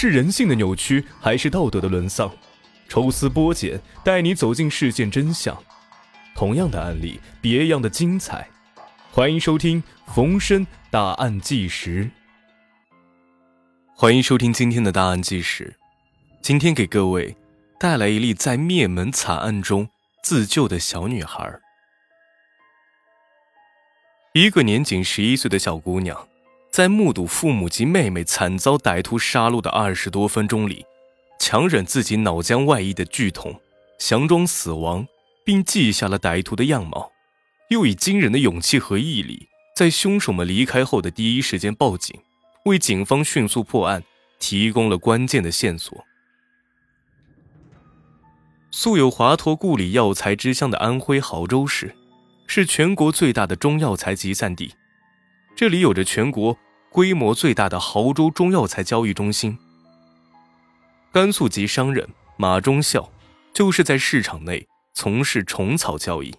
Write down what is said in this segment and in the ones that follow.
是人性的扭曲，还是道德的沦丧？抽丝剥茧，带你走进事件真相。同样的案例，别样的精彩。欢迎收听冯生大案纪实。欢迎收听今天的大案纪实。今天给各位带来一例在灭门惨案中自救的小女孩。一个年仅十一岁的小姑娘，在目睹父母及妹妹惨遭歹徒杀戮的二十多分钟里。强忍自己脑浆外溢的剧痛，佯装死亡，并记下了歹徒的样貌，又以惊人的勇气和毅力，在凶手们离开后的第一时间报警，为警方迅速破案提供了关键的线索。素有“华佗故里药材之乡”的安徽亳州市，是全国最大的中药材集散地，这里有着全国规模最大的亳州中药材交易中心。甘肃籍商人马忠孝，就是在市场内从事虫草交易。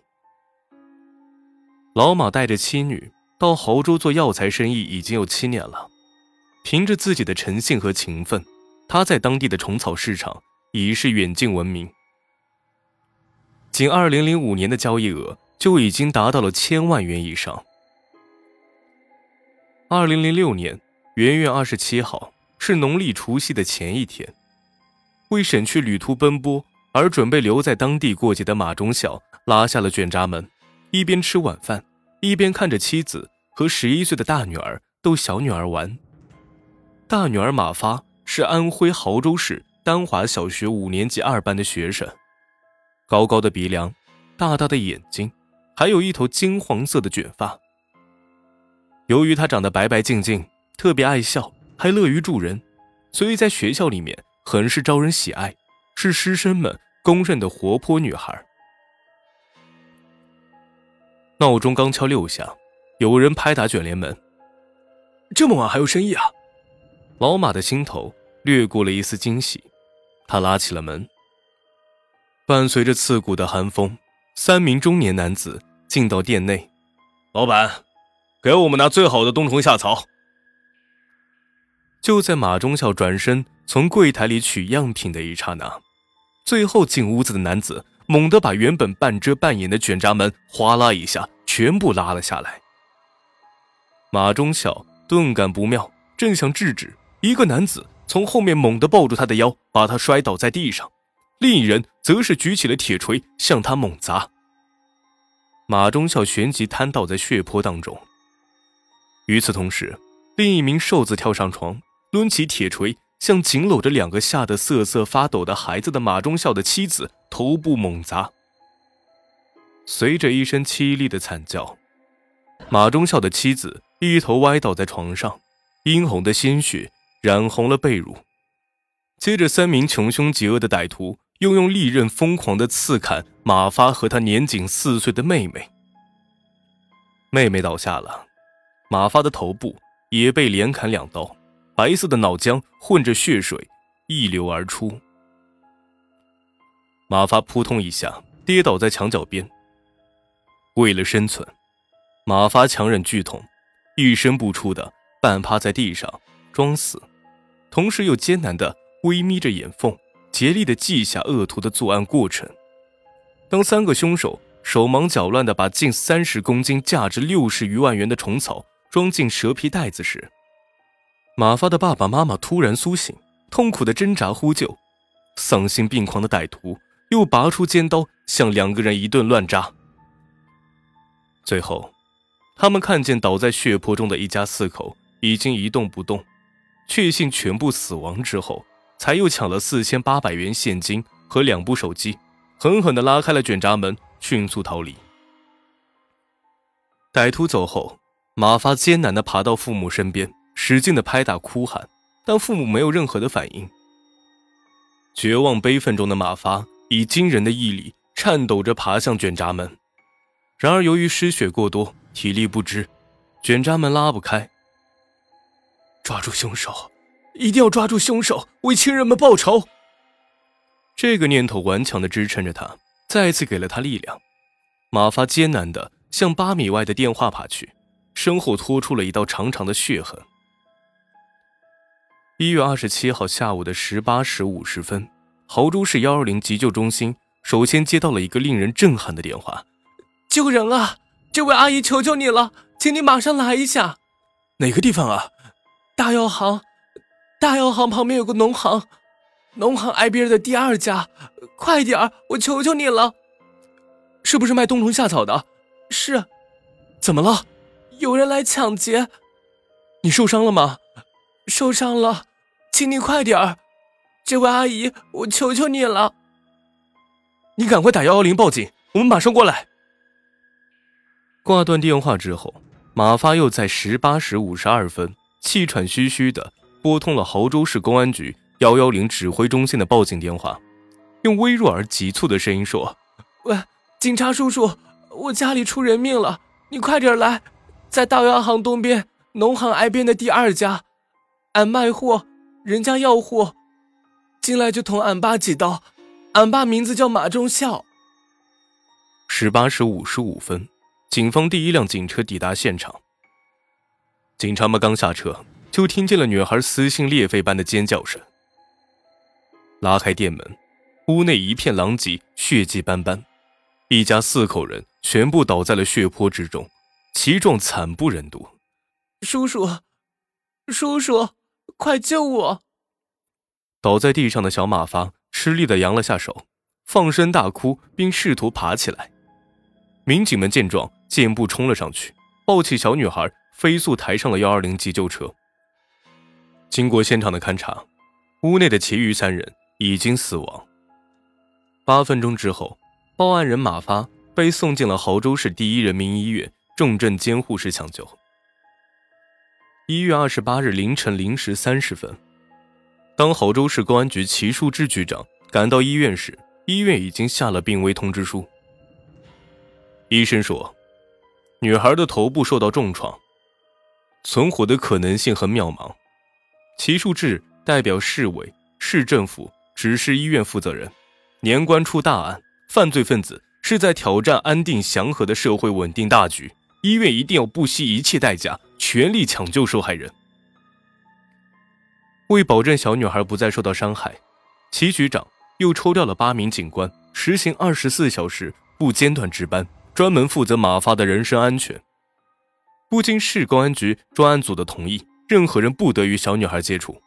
老马带着妻女到亳州做药材生意已经有七年了，凭着自己的诚信和勤奋，他在当地的虫草市场已是远近闻名。仅二零零五年的交易额就已经达到了千万元以上。二零零六年元月二十七号是农历除夕的前一天。为省去旅途奔波而准备留在当地过节的马忠孝拉下了卷闸门，一边吃晚饭，一边看着妻子和十一岁的大女儿逗小女儿玩。大女儿马发是安徽亳州市丹华小学五年级二班的学生，高高的鼻梁，大大的眼睛，还有一头金黄色的卷发。由于她长得白白净净，特别爱笑，还乐于助人，所以在学校里面。很是招人喜爱，是师生们公认的活泼女孩。闹钟刚敲六下，有人拍打卷帘门。这么晚还有生意啊？老马的心头掠过了一丝惊喜，他拉起了门。伴随着刺骨的寒风，三名中年男子进到店内。老板，给我们拿最好的冬虫夏草。就在马忠孝转身从柜台里取样品的一刹那，最后进屋子的男子猛地把原本半遮半掩的卷闸门哗啦一下全部拉了下来。马忠孝顿感不妙，正想制止，一个男子从后面猛地抱住他的腰，把他摔倒在地上，另一人则是举起了铁锤向他猛砸。马忠孝旋即瘫倒在血泊当中。与此同时，另一名瘦子跳上床。抡起铁锤，向紧搂着两个吓得瑟瑟发抖的孩子的马忠孝的妻子头部猛砸。随着一声凄厉的惨叫，马忠孝的妻子一头歪倒在床上，殷红的鲜血染红了被褥。接着，三名穷凶极恶的歹徒又用利刃疯狂地刺砍马发和他年仅四岁的妹妹。妹妹倒下了，马发的头部也被连砍两刀。白色的脑浆混着血水溢流而出，马发扑通一下跌倒在墙角边。为了生存，马发强忍剧痛，一声不出的半趴在地上装死，同时又艰难的微眯着眼缝，竭力的记下恶徒的作案过程。当三个凶手手忙脚乱的把近三十公斤、价值六十余万元的虫草装进蛇皮袋子时，马发的爸爸妈妈突然苏醒，痛苦的挣扎呼救，丧心病狂的歹徒又拔出尖刀向两个人一顿乱扎。最后，他们看见倒在血泊中的一家四口已经一动不动，确信全部死亡之后，才又抢了四千八百元现金和两部手机，狠狠地拉开了卷闸门，迅速逃离。歹徒走后，马发艰难地爬到父母身边。使劲的拍打哭喊，但父母没有任何的反应。绝望悲愤中的马发以惊人的毅力颤抖着爬向卷闸门，然而由于失血过多，体力不支，卷闸门拉不开。抓住凶手，一定要抓住凶手，为亲人们报仇。这个念头顽强的支撑着他，再次给了他力量。马发艰难的向八米外的电话爬去，身后拖出了一道长长的血痕。一月二十七号下午的十八时五十分，亳州市幺二零急救中心首先接到了一个令人震撼的电话：“救人啊！这位阿姨，求求你了，请你马上来一下。哪个地方啊？大药行，大药行旁边有个农行，农行挨边的第二家，快点儿，我求求你了。是不是卖冬虫夏草的？是。怎么了？有人来抢劫。你受伤了吗？受伤了，请你快点儿。这位阿姨，我求求你了。你赶快打幺幺零报警，我们马上过来。挂断电话之后，马发又在十八时五十二分气喘吁吁的拨通了亳州市公安局幺幺零指挥中心的报警电话，用微弱而急促的声音说：“喂，警察叔叔，我家里出人命了，你快点来，在大药行东边农行挨边的第二家。”俺卖货，人家要货，进来就捅俺爸几刀。俺爸名字叫马忠孝。十八时五十五分，警方第一辆警车抵达现场。警察们刚下车，就听见了女孩撕心裂肺般的尖叫声。拉开店门，屋内一片狼藉，血迹斑斑，一家四口人全部倒在了血泊之中，其状惨不忍睹。叔叔，叔叔。快救我！倒在地上的小马发吃力的扬了下手，放声大哭，并试图爬起来。民警们见状，箭步冲了上去，抱起小女孩，飞速抬上了幺二零急救车。经过现场的勘查，屋内的其余三人已经死亡。八分钟之后，报案人马发被送进了亳州市第一人民医院重症监护室抢救。一月二十八日凌晨零时三十分，当亳州市公安局齐树志局长赶到医院时，医院已经下了病危通知书。医生说，女孩的头部受到重创，存活的可能性很渺茫。齐树志代表市委、市政府指示医院负责人，年关出大案，犯罪分子是在挑战安定祥和的社会稳定大局。医院一定要不惜一切代价，全力抢救受害人。为保证小女孩不再受到伤害，齐局长又抽调了八名警官，实行二十四小时不间断值班，专门负责马发的人身安全。不经市公安局专案组的同意，任何人不得与小女孩接触。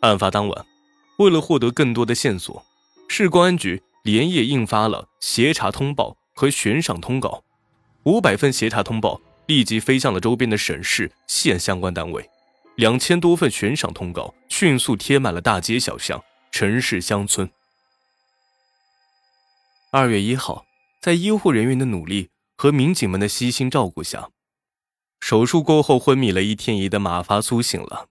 案发当晚，为了获得更多的线索，市公安局连夜印发了协查通报和悬赏通告。五百份协查通报立即飞向了周边的省市县相关单位，两千多份悬赏通告迅速贴满了大街小巷、城市乡村。二月一号，在医护人员的努力和民警们的悉心照顾下，手术过后昏迷了一天一夜的马发苏醒了。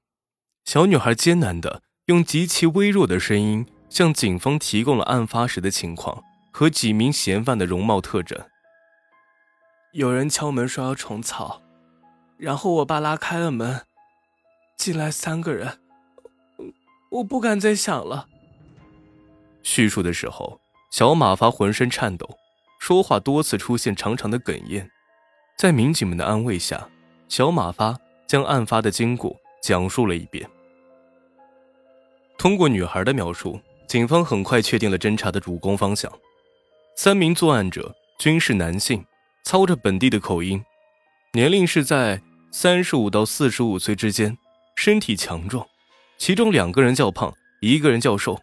小女孩艰难的用极其微弱的声音向警方提供了案发时的情况和几名嫌犯的容貌特征。有人敲门说要虫草，然后我爸拉开了门，进来三个人，我不敢再想了。叙述的时候，小马发浑身颤抖，说话多次出现长长的哽咽。在民警们的安慰下，小马发将案发的经过讲述了一遍。通过女孩的描述，警方很快确定了侦查的主攻方向：三名作案者均是男性。操着本地的口音，年龄是在三十五到四十五岁之间，身体强壮，其中两个人较胖，一个人较瘦。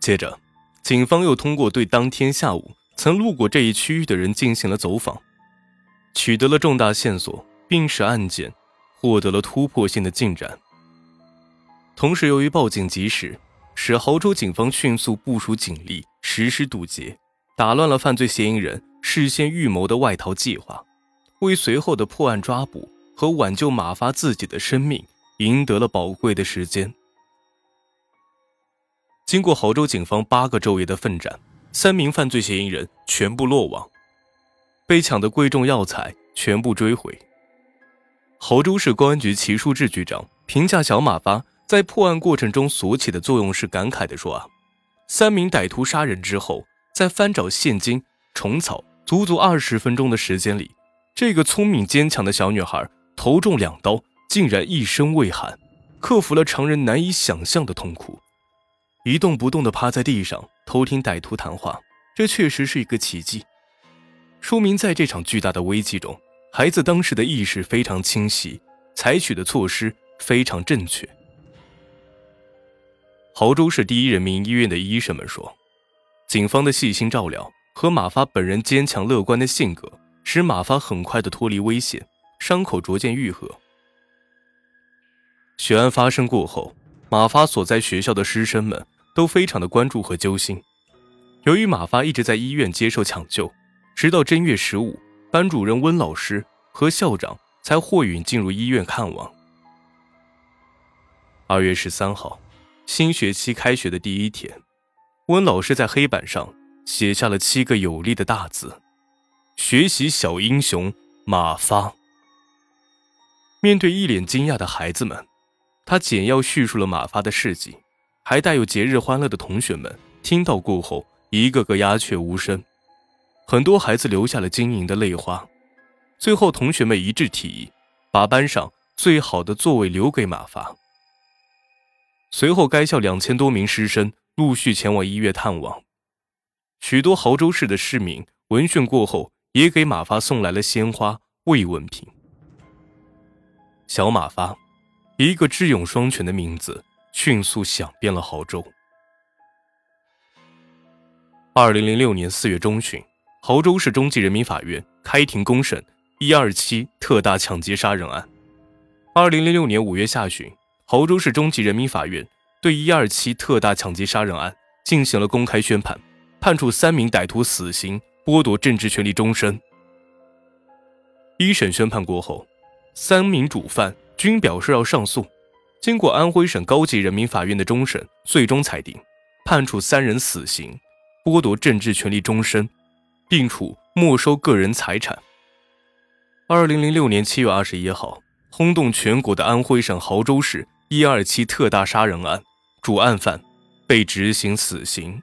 接着，警方又通过对当天下午曾路过这一区域的人进行了走访，取得了重大线索，并使案件获得了突破性的进展。同时，由于报警及时，使亳州警方迅速部署警力实施堵截。打乱了犯罪嫌疑人事先预谋的外逃计划，为随后的破案抓捕和挽救马发自己的生命赢得了宝贵的时间。经过亳州警方八个昼夜的奋战，三名犯罪嫌疑人全部落网，被抢的贵重药材全部追回。亳州市公安局齐树志局长评价小马发在破案过程中所起的作用是感慨地说：“啊，三名歹徒杀人之后。”在翻找现金、虫草，足足二十分钟的时间里，这个聪明坚强的小女孩头中两刀，竟然一声未喊，克服了常人难以想象的痛苦，一动不动地趴在地上偷听歹徒谈话。这确实是一个奇迹，说明在这场巨大的危机中，孩子当时的意识非常清晰，采取的措施非常正确。亳州市第一人民医院的医生们说，警方的细心照料和马发本人坚强乐观的性格，使马发很快的脱离危险，伤口逐渐愈合。血案发生过后，马发所在学校的师生们都非常的关注和揪心。由于马发一直在医院接受抢救，直到正月十五，班主任温老师和校长才获允进入医院看望。二月十三号，新学期开学的第一天，温老师在黑板上写下了七个有力的大字：“学习小英雄马发。”面对一脸惊讶的孩子们，他简要叙述了马发的事迹，还带有节日欢乐的同学们听到过后。一个个鸦雀无声，很多孩子流下了晶莹的泪花。最后，同学们一致提议，把班上最好的座位留给马发。随后，该校两千多名师生陆续前往医院探望，许多亳州市的市民闻讯过后，也给马发送来了鲜花慰问品。小马发，一个智勇双全的名字，迅速响遍了亳州。二零零六年四月中旬，亳州市中级人民法院开庭公审一二七特大抢劫杀人案。二零零六年五月下旬，亳州市中级人民法院对一二七特大抢劫杀人案进行了公开宣判，判处三名歹徒死刑，剥夺政治权利终身。一审宣判过后，三名主犯均表示要上诉。经过安徽省高级人民法院的终审，最终裁定判处三人死刑。剥夺政治权利终身，并处没收个人财产。二零零六年七月二十一号，轰动全国的安徽省亳州市一二七特大杀人案主案犯被执行死刑。